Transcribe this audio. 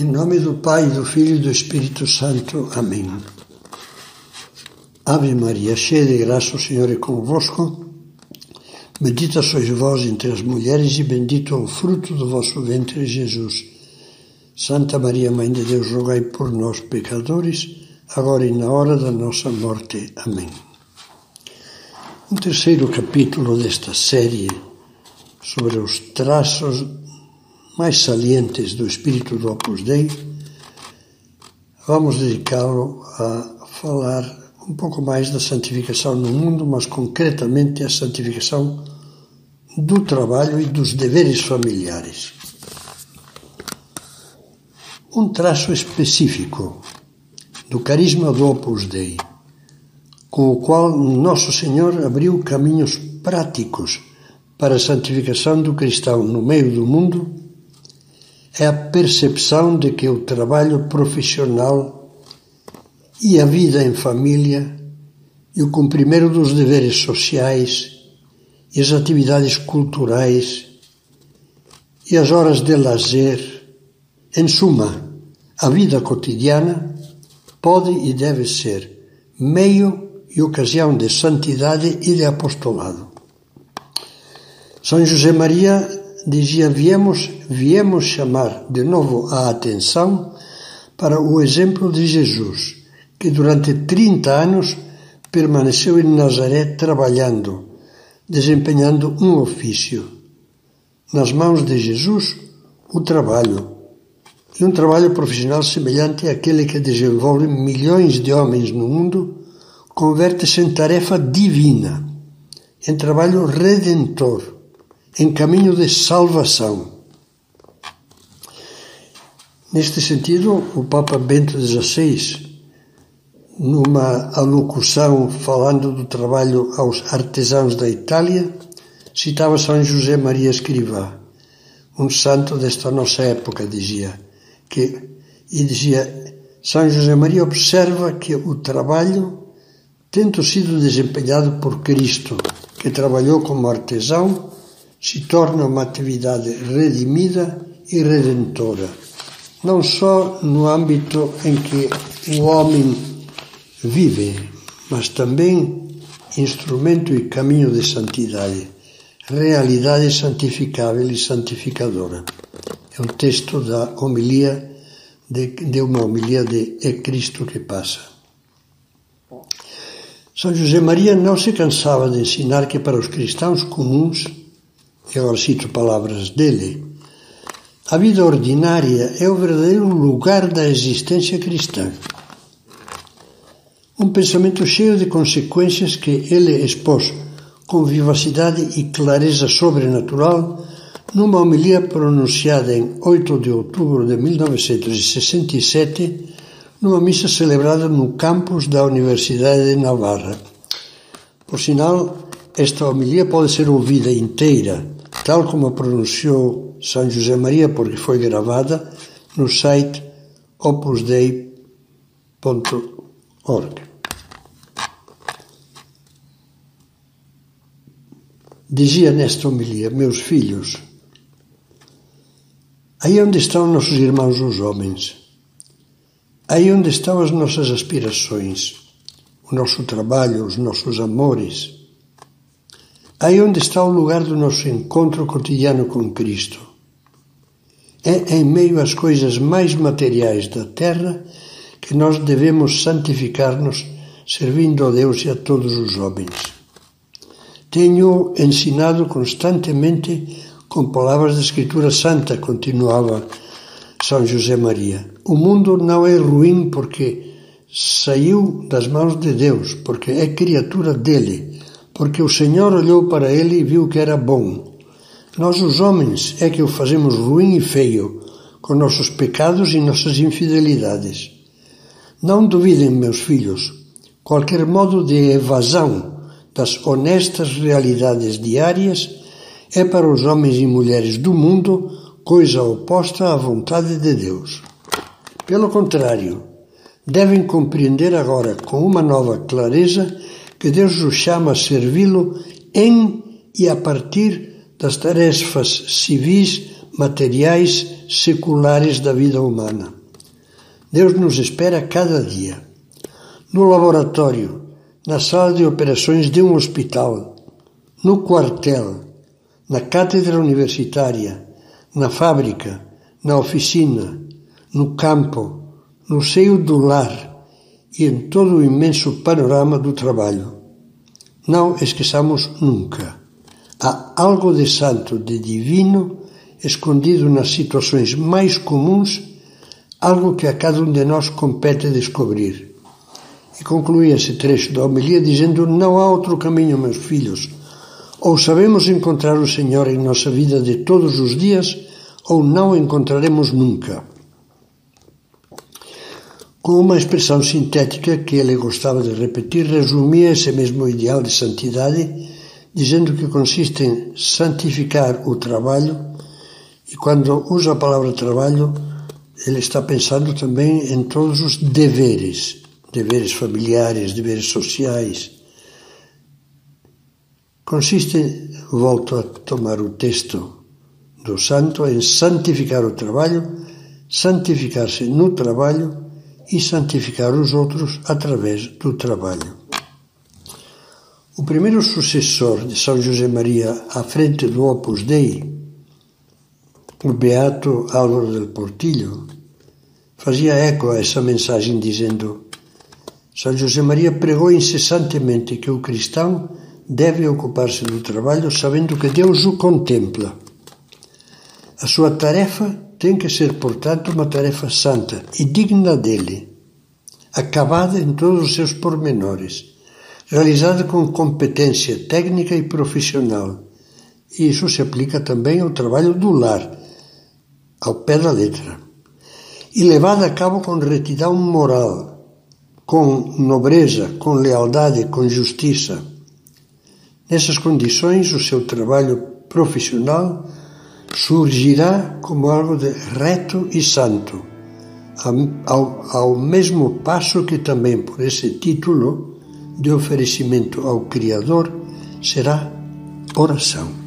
Em nome do Pai, do Filho e do Espírito Santo. Amém. Ave Maria, cheia de graça, o Senhor é convosco. Bendita sois vós entre as mulheres e bendito é o fruto do vosso ventre, Jesus. Santa Maria, Mãe de Deus, rogai por nós, pecadores, agora e na hora da nossa morte. Amém. Um terceiro capítulo desta série sobre os traços mais salientes do espírito do Opus Dei, vamos dedicá-lo a falar um pouco mais da santificação no mundo, mas concretamente a santificação do trabalho e dos deveres familiares. Um traço específico do carisma do Opus Dei, com o qual Nosso Senhor abriu caminhos práticos para a santificação do cristão no meio do mundo, é a percepção de que o trabalho profissional e a vida em família e o cumprimento dos deveres sociais e as atividades culturais e as horas de lazer, em suma, a vida cotidiana pode e deve ser meio e ocasião de santidade e de apostolado. São José Maria dizia: viemos, chamar de novo a atenção para o exemplo de Jesus, que durante 30 anos permaneceu em Nazaré trabalhando, desempenhando um ofício. Nas mãos de Jesus, o trabalho. E um trabalho profissional semelhante àquele que desenvolve milhões de homens no mundo converte-se em tarefa divina, em trabalho redentor em caminho de salvação. Neste sentido, o Papa Bento XVI, numa alocução falando do trabalho aos artesãos da Itália, citava São José Maria Escrivá, um santo desta nossa época, dizia, que, e dizia, São José Maria observa que o trabalho, tendo sido desempenhado por Cristo, que trabalhou como artesão, se torna uma atividade redimida e redentora, não só no âmbito em que o homem vive, mas também instrumento e caminho de santidade, realidade santificável e santificadora. É o texto da homilia, de uma homilia de É Cristo que passa. São José Maria não se cansava de ensinar que para os cristãos comuns e agora cito palavras dele, a vida ordinária é o verdadeiro lugar da existência cristã. Um pensamento cheio de consequências que ele expôs com vivacidade e clareza sobrenatural numa homilia pronunciada em 8 de outubro de 1967, numa missa celebrada no campus da Universidade de Navarra. Por sinal, esta homilia pode ser ouvida inteira tal como pronunciou São José Maria, porque foi gravada no site opusdei.org. Dizia nesta homilia, meus filhos, aí onde estão nossos irmãos os homens, aí onde estão as nossas aspirações, o nosso trabalho, os nossos amores, Aí onde está o lugar do nosso encontro cotidiano com Cristo. É em meio às coisas mais materiais da terra que nós devemos santificar-nos, servindo a Deus e a todos os homens. Tenho ensinado constantemente com palavras da Escritura Santa, continuava São José Maria. O mundo não é ruim porque saiu das mãos de Deus, porque é criatura dele porque o Senhor olhou para ele e viu que era bom. Nós, os homens, é que o fazemos ruim e feio, com nossos pecados e nossas infidelidades. Não duvidem, meus filhos, qualquer modo de evasão das honestas realidades diárias é para os homens e mulheres do mundo coisa oposta à vontade de Deus. Pelo contrário, devem compreender agora com uma nova clareza que Deus os chama a servi-lo em e a partir das tarefas civis materiais seculares da vida humana. Deus nos espera cada dia. No laboratório, na sala de operações de um hospital, no quartel, na cátedra universitária, na fábrica, na oficina, no campo, no seio do lar e em todo o imenso panorama do trabalho. Não esqueçamos nunca. Há algo de santo, de divino, escondido nas situações mais comuns, algo que a cada um de nós compete descobrir. E conclui esse trecho da homilia dizendo: Não há outro caminho, meus filhos. Ou sabemos encontrar o Senhor em nossa vida de todos os dias, ou não encontraremos nunca com uma expressão sintética que ele gostava de repetir, resumia esse mesmo ideal de santidade, dizendo que consiste em santificar o trabalho, e quando usa a palavra trabalho, ele está pensando também em todos os deveres, deveres familiares, deveres sociais. Consiste, volto a tomar o texto do santo, em santificar o trabalho, santificar-se no trabalho e santificar os outros através do trabalho. O primeiro sucessor de São José Maria à frente do Opus Dei, o beato Álvaro del Portillo, fazia eco a essa mensagem dizendo: São José Maria pregou incessantemente que o cristão deve ocupar-se do trabalho sabendo que Deus o contempla. A sua tarefa tem que ser, portanto, uma tarefa santa e digna dele, acabada em todos os seus pormenores, realizada com competência técnica e profissional. E isso se aplica também ao trabalho do lar, ao pé da letra. E levada a cabo com retidão moral, com nobreza, com lealdade, com justiça. Nessas condições, o seu trabalho profissional surgirá como algo de reto e santo, ao, ao mesmo passo que também por esse título de oferecimento ao Criador será oração.